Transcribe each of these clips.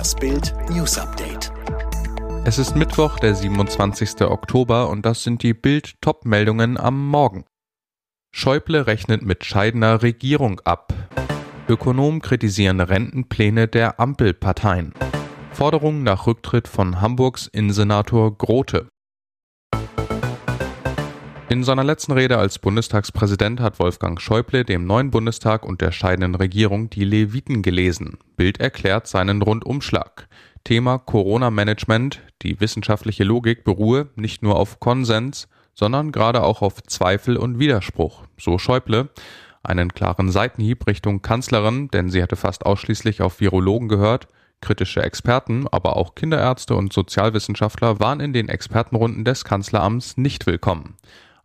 Das Bild News Update. Es ist Mittwoch, der 27. Oktober und das sind die Bild Top-Meldungen am Morgen. Schäuble rechnet mit scheidender Regierung ab. Ökonomen kritisieren Rentenpläne der Ampelparteien. Forderung nach Rücktritt von Hamburgs Innensenator Grote. In seiner letzten Rede als Bundestagspräsident hat Wolfgang Schäuble dem neuen Bundestag und der scheidenden Regierung die Leviten gelesen. Bild erklärt seinen Rundumschlag. Thema Corona-Management, die wissenschaftliche Logik beruhe nicht nur auf Konsens, sondern gerade auch auf Zweifel und Widerspruch. So Schäuble. Einen klaren Seitenhieb Richtung Kanzlerin, denn sie hatte fast ausschließlich auf Virologen gehört. Kritische Experten, aber auch Kinderärzte und Sozialwissenschaftler waren in den Expertenrunden des Kanzleramts nicht willkommen.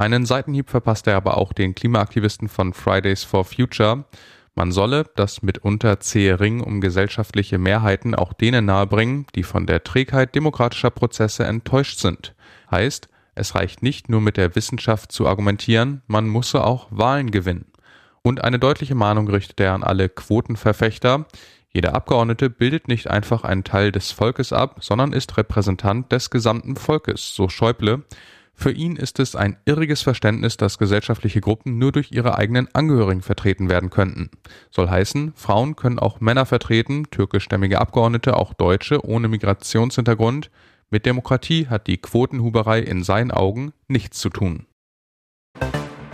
Einen Seitenhieb verpasste er aber auch den Klimaaktivisten von Fridays for Future. Man solle das mitunter zähe Ring um gesellschaftliche Mehrheiten auch denen nahebringen, die von der Trägheit demokratischer Prozesse enttäuscht sind. Heißt, es reicht nicht nur mit der Wissenschaft zu argumentieren, man müsse auch Wahlen gewinnen. Und eine deutliche Mahnung richtet er an alle Quotenverfechter. Jeder Abgeordnete bildet nicht einfach einen Teil des Volkes ab, sondern ist Repräsentant des gesamten Volkes, so Schäuble. Für ihn ist es ein irriges Verständnis, dass gesellschaftliche Gruppen nur durch ihre eigenen Angehörigen vertreten werden könnten. Soll heißen, Frauen können auch Männer vertreten, türkischstämmige Abgeordnete auch Deutsche ohne Migrationshintergrund. Mit Demokratie hat die Quotenhuberei in seinen Augen nichts zu tun.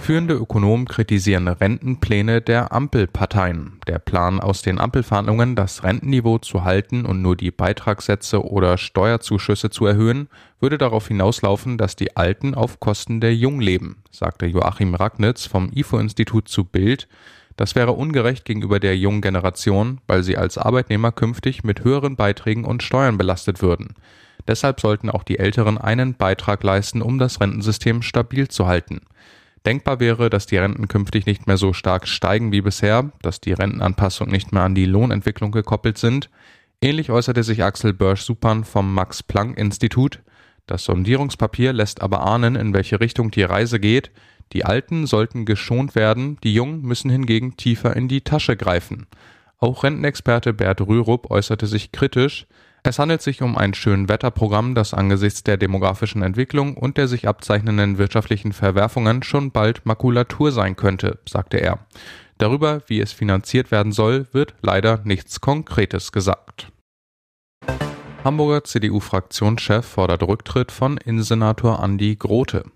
Führende Ökonomen kritisieren Rentenpläne der Ampelparteien. Der Plan aus den Ampelverhandlungen, das Rentenniveau zu halten und nur die Beitragssätze oder Steuerzuschüsse zu erhöhen, würde darauf hinauslaufen, dass die Alten auf Kosten der Jungen leben, sagte Joachim Ragnitz vom IFO-Institut zu Bild. Das wäre ungerecht gegenüber der jungen Generation, weil sie als Arbeitnehmer künftig mit höheren Beiträgen und Steuern belastet würden. Deshalb sollten auch die Älteren einen Beitrag leisten, um das Rentensystem stabil zu halten. Denkbar wäre, dass die Renten künftig nicht mehr so stark steigen wie bisher, dass die Rentenanpassungen nicht mehr an die Lohnentwicklung gekoppelt sind. Ähnlich äußerte sich Axel Börsch-Supan vom Max-Planck-Institut. Das Sondierungspapier lässt aber ahnen, in welche Richtung die Reise geht. Die Alten sollten geschont werden, die Jungen müssen hingegen tiefer in die Tasche greifen. Auch Rentenexperte Bert Rürup äußerte sich kritisch. Es handelt sich um ein Schönwetterprogramm, das angesichts der demografischen Entwicklung und der sich abzeichnenden wirtschaftlichen Verwerfungen schon bald Makulatur sein könnte, sagte er. Darüber, wie es finanziert werden soll, wird leider nichts Konkretes gesagt. Hamburger CDU-Fraktionschef fordert Rücktritt von Innensenator Andi Grote.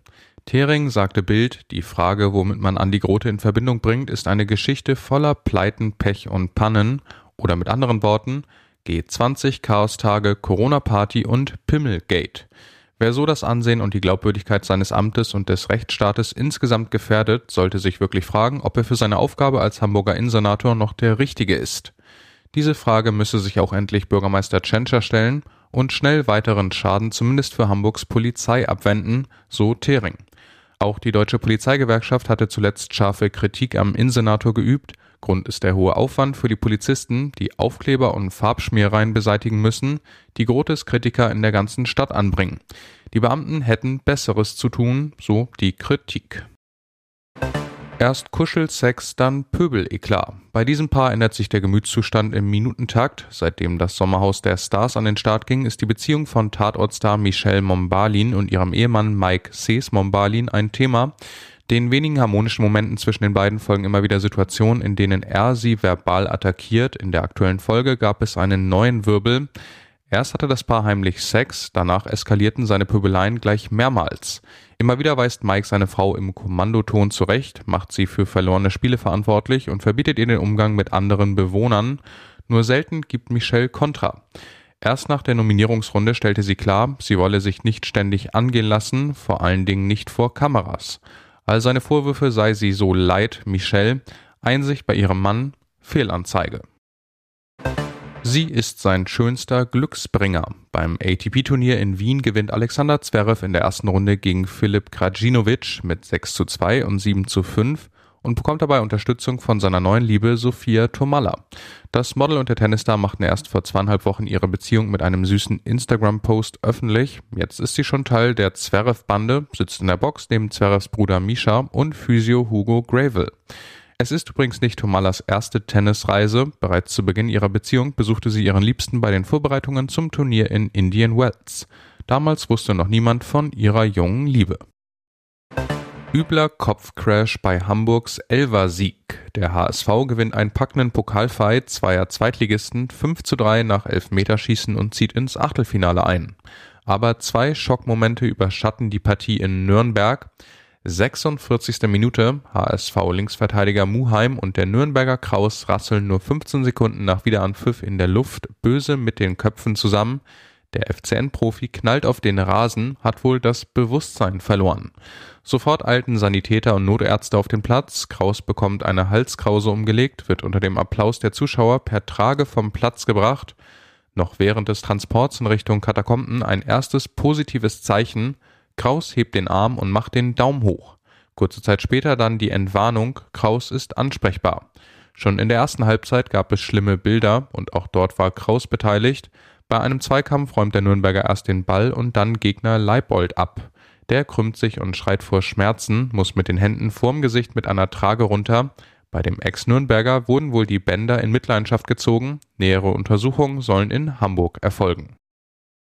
Thering sagte Bild, die Frage, womit man Andi Grote in Verbindung bringt, ist eine Geschichte voller Pleiten, Pech und Pannen. Oder mit anderen Worten, G20 Chaostage, Corona-Party und Pimmelgate. Wer so das Ansehen und die Glaubwürdigkeit seines Amtes und des Rechtsstaates insgesamt gefährdet, sollte sich wirklich fragen, ob er für seine Aufgabe als Hamburger Innensenator noch der Richtige ist. Diese Frage müsse sich auch endlich Bürgermeister Tschentscher stellen und schnell weiteren Schaden zumindest für Hamburgs Polizei abwenden, so Thering. Auch die deutsche Polizeigewerkschaft hatte zuletzt scharfe Kritik am Innensenator geübt Grund ist der hohe Aufwand für die Polizisten, die Aufkleber und Farbschmierereien beseitigen müssen, die Grotes Kritiker in der ganzen Stadt anbringen. Die Beamten hätten Besseres zu tun, so die Kritik. Erst Kuschelsex, dann Pöbeleklat. Bei diesem Paar ändert sich der Gemütszustand im Minutentakt. Seitdem das Sommerhaus der Stars an den Start ging, ist die Beziehung von Tatortstar Michelle Mombalin und ihrem Ehemann Mike Sees Mombalin ein Thema. Den wenigen harmonischen Momenten zwischen den beiden folgen immer wieder Situationen, in denen er sie verbal attackiert. In der aktuellen Folge gab es einen neuen Wirbel. Erst hatte das Paar heimlich Sex, danach eskalierten seine Pöbeleien gleich mehrmals. Immer wieder weist Mike seine Frau im Kommandoton zurecht, macht sie für verlorene Spiele verantwortlich und verbietet ihr den Umgang mit anderen Bewohnern. Nur selten gibt Michelle Kontra. Erst nach der Nominierungsrunde stellte sie klar, sie wolle sich nicht ständig angehen lassen, vor allen Dingen nicht vor Kameras. All seine Vorwürfe sei sie so leid, Michelle, Einsicht bei ihrem Mann, Fehlanzeige. Sie ist sein schönster Glücksbringer. Beim ATP-Turnier in Wien gewinnt Alexander Zverev in der ersten Runde gegen Filip Krajinovic mit 6 zu 2 und 7 zu 5 und bekommt dabei Unterstützung von seiner neuen Liebe Sophia Tomalla. Das Model und der Tennisstar machten erst vor zweieinhalb Wochen ihre Beziehung mit einem süßen Instagram-Post öffentlich. Jetzt ist sie schon Teil der Zverev-Bande, sitzt in der Box neben Zverevs Bruder Misha und Physio Hugo Gravel. Es ist übrigens nicht Humalas erste Tennisreise. Bereits zu Beginn ihrer Beziehung besuchte sie ihren Liebsten bei den Vorbereitungen zum Turnier in Indian Wells. Damals wusste noch niemand von ihrer jungen Liebe. Übler Kopfcrash bei Hamburgs Elver-Sieg. Der HSV gewinnt einen packenden Pokalfight zweier Zweitligisten 5 zu 3 nach Elfmeterschießen und zieht ins Achtelfinale ein. Aber zwei Schockmomente überschatten die Partie in Nürnberg. 46. Minute, HSV-Linksverteidiger Muheim und der Nürnberger Kraus rasseln nur 15 Sekunden nach Wiederanpfiff in der Luft böse mit den Köpfen zusammen. Der FCN-Profi knallt auf den Rasen, hat wohl das Bewusstsein verloren. Sofort eilten Sanitäter und Notärzte auf den Platz. Kraus bekommt eine Halskrause umgelegt, wird unter dem Applaus der Zuschauer per Trage vom Platz gebracht. Noch während des Transports in Richtung Katakomben ein erstes positives Zeichen. Kraus hebt den Arm und macht den Daumen hoch. Kurze Zeit später dann die Entwarnung, Kraus ist ansprechbar. Schon in der ersten Halbzeit gab es schlimme Bilder und auch dort war Kraus beteiligt. Bei einem Zweikampf räumt der Nürnberger erst den Ball und dann Gegner Leibold ab. Der krümmt sich und schreit vor Schmerzen, muss mit den Händen vorm Gesicht mit einer Trage runter. Bei dem Ex-Nürnberger wurden wohl die Bänder in Mitleidenschaft gezogen. Nähere Untersuchungen sollen in Hamburg erfolgen.